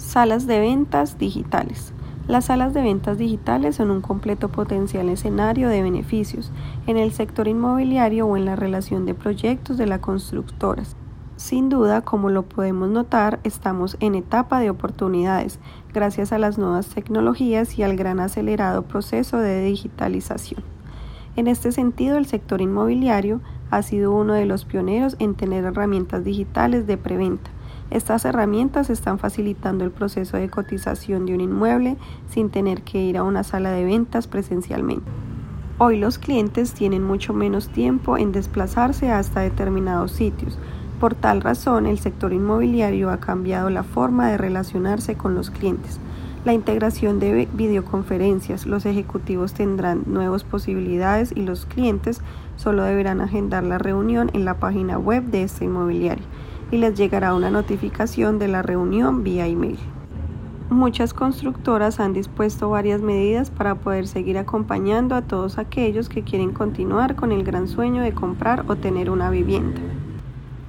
Salas de ventas digitales. Las salas de ventas digitales son un completo potencial escenario de beneficios en el sector inmobiliario o en la relación de proyectos de las constructoras. Sin duda, como lo podemos notar, estamos en etapa de oportunidades gracias a las nuevas tecnologías y al gran acelerado proceso de digitalización. En este sentido, el sector inmobiliario ha sido uno de los pioneros en tener herramientas digitales de preventa estas herramientas están facilitando el proceso de cotización de un inmueble sin tener que ir a una sala de ventas presencialmente. Hoy los clientes tienen mucho menos tiempo en desplazarse hasta determinados sitios. Por tal razón, el sector inmobiliario ha cambiado la forma de relacionarse con los clientes. La integración de videoconferencias, los ejecutivos tendrán nuevas posibilidades y los clientes solo deberán agendar la reunión en la página web de este inmobiliario y les llegará una notificación de la reunión vía email. Muchas constructoras han dispuesto varias medidas para poder seguir acompañando a todos aquellos que quieren continuar con el gran sueño de comprar o tener una vivienda.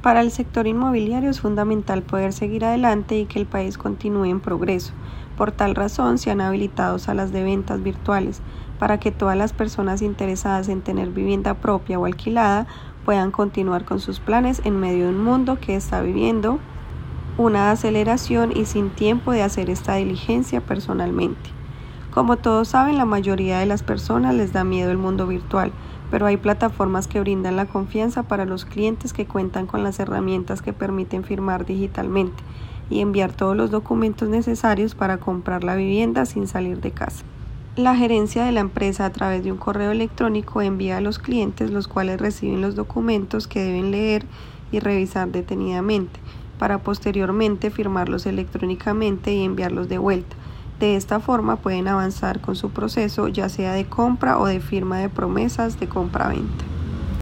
Para el sector inmobiliario es fundamental poder seguir adelante y que el país continúe en progreso. Por tal razón se han habilitado salas de ventas virtuales para que todas las personas interesadas en tener vivienda propia o alquilada puedan continuar con sus planes en medio de un mundo que está viviendo una aceleración y sin tiempo de hacer esta diligencia personalmente. Como todos saben, la mayoría de las personas les da miedo el mundo virtual, pero hay plataformas que brindan la confianza para los clientes que cuentan con las herramientas que permiten firmar digitalmente y enviar todos los documentos necesarios para comprar la vivienda sin salir de casa. La gerencia de la empresa a través de un correo electrónico envía a los clientes los cuales reciben los documentos que deben leer y revisar detenidamente para posteriormente firmarlos electrónicamente y enviarlos de vuelta. De esta forma pueden avanzar con su proceso ya sea de compra o de firma de promesas de compra-venta.